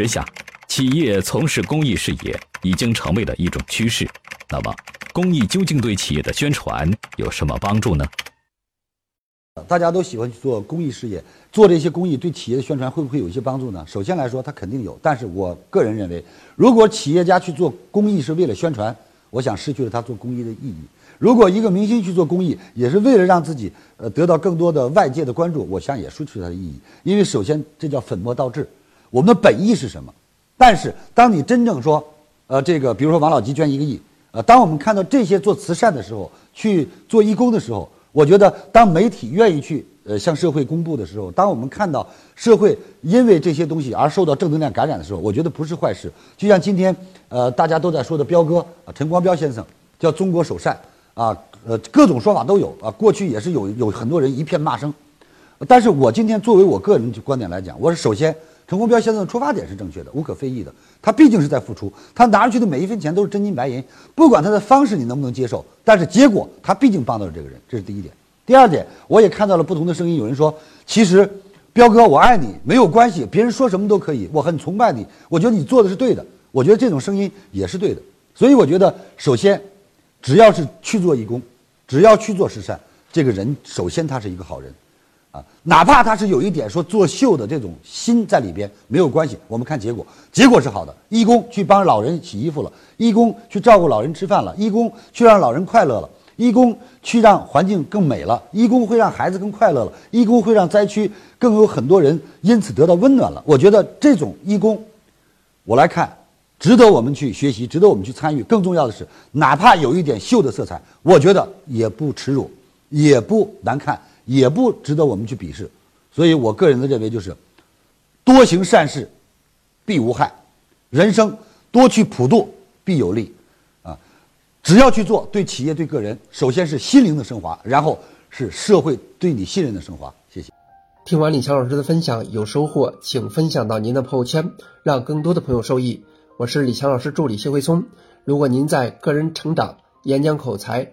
时下，企业从事公益事业已经成为了一种趋势。那么，公益究竟对企业的宣传有什么帮助呢？大家都喜欢去做公益事业，做这些公益对企业的宣传会不会有一些帮助呢？首先来说，它肯定有。但是我个人认为，如果企业家去做公益是为了宣传，我想失去了他做公益的意义。如果一个明星去做公益，也是为了让自己呃得到更多的外界的关注，我想也失去了它的意义。因为首先这叫粉末倒置，我们的本意是什么？但是当你真正说，呃，这个比如说王老吉捐一个亿，呃，当我们看到这些做慈善的时候，去做义工的时候，我觉得当媒体愿意去呃向社会公布的时候，当我们看到社会因为这些东西而受到正能量感染的时候，我觉得不是坏事。就像今天呃大家都在说的彪哥啊，陈光标先生叫中国首善。啊，呃，各种说法都有啊。过去也是有有很多人一片骂声，但是我今天作为我个人观点来讲，我是首先陈光标先生的出发点是正确的，无可非议的。他毕竟是在付出，他拿出去的每一分钱都是真金白银。不管他的方式你能不能接受，但是结果他毕竟帮到了这个人，这是第一点。第二点，我也看到了不同的声音，有人说，其实彪哥我爱你没有关系，别人说什么都可以，我很崇拜你，我觉得你做的是对的，我觉得这种声音也是对的。所以我觉得首先。只要是去做义工，只要去做慈善，这个人首先他是一个好人，啊，哪怕他是有一点说作秀的这种心在里边，没有关系。我们看结果，结果是好的。义工去帮老人洗衣服了，义工去照顾老人吃饭了，义工去让老人快乐了，义工去让环境更美了，义工会让孩子更快乐了，义工会让灾区更有很多人因此得到温暖了。我觉得这种义工，我来看。值得我们去学习，值得我们去参与。更重要的是，哪怕有一点秀的色彩，我觉得也不耻辱，也不难看，也不值得我们去鄙视。所以我个人的认为就是，多行善事，必无害；人生多去普度，必有利。啊，只要去做，对企业、对个人，首先是心灵的升华，然后是社会对你信任的升华。谢谢。听完李强老师的分享，有收获，请分享到您的朋友圈，让更多的朋友受益。我是李强老师助理谢慧聪。如果您在个人成长、演讲口才、